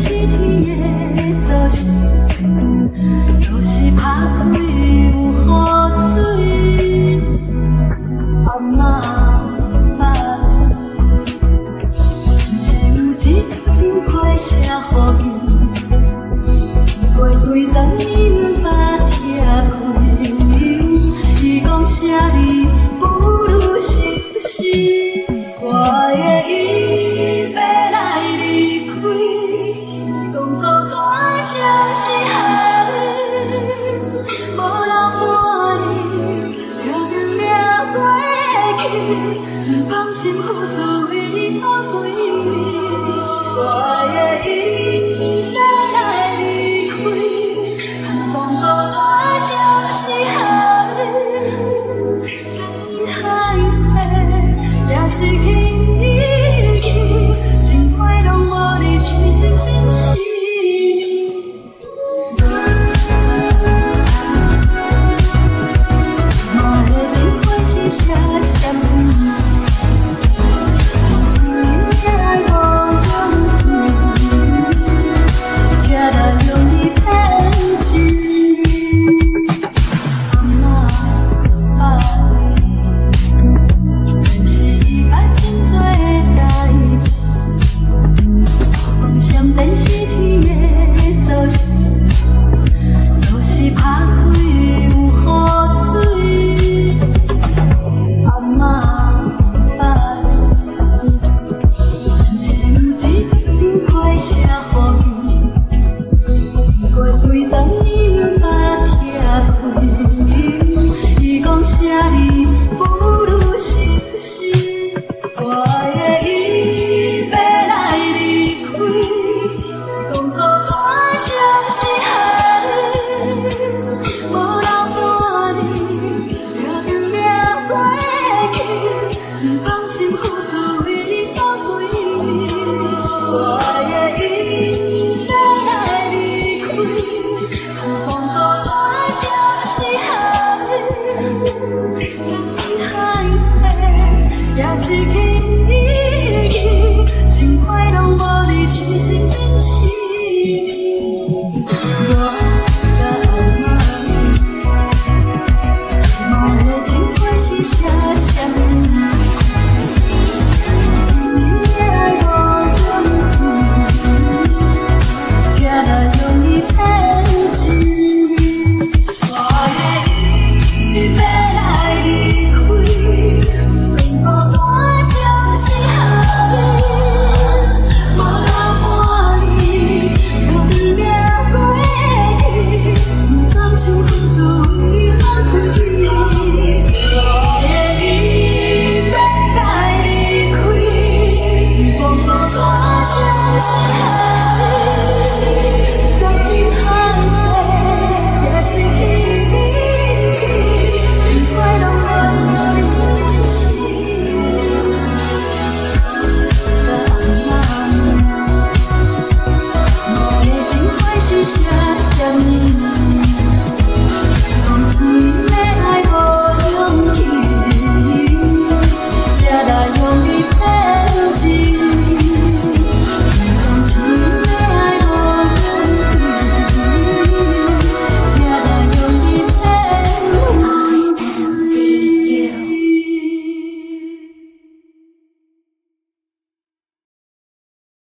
是天的锁匙，锁匙打开有雨水，阿妈。放心付出为你抛开，我也应该离开，盼望孤单相，沧海桑田也是情。nadie. 失去意义，情海拢无你痴心真意。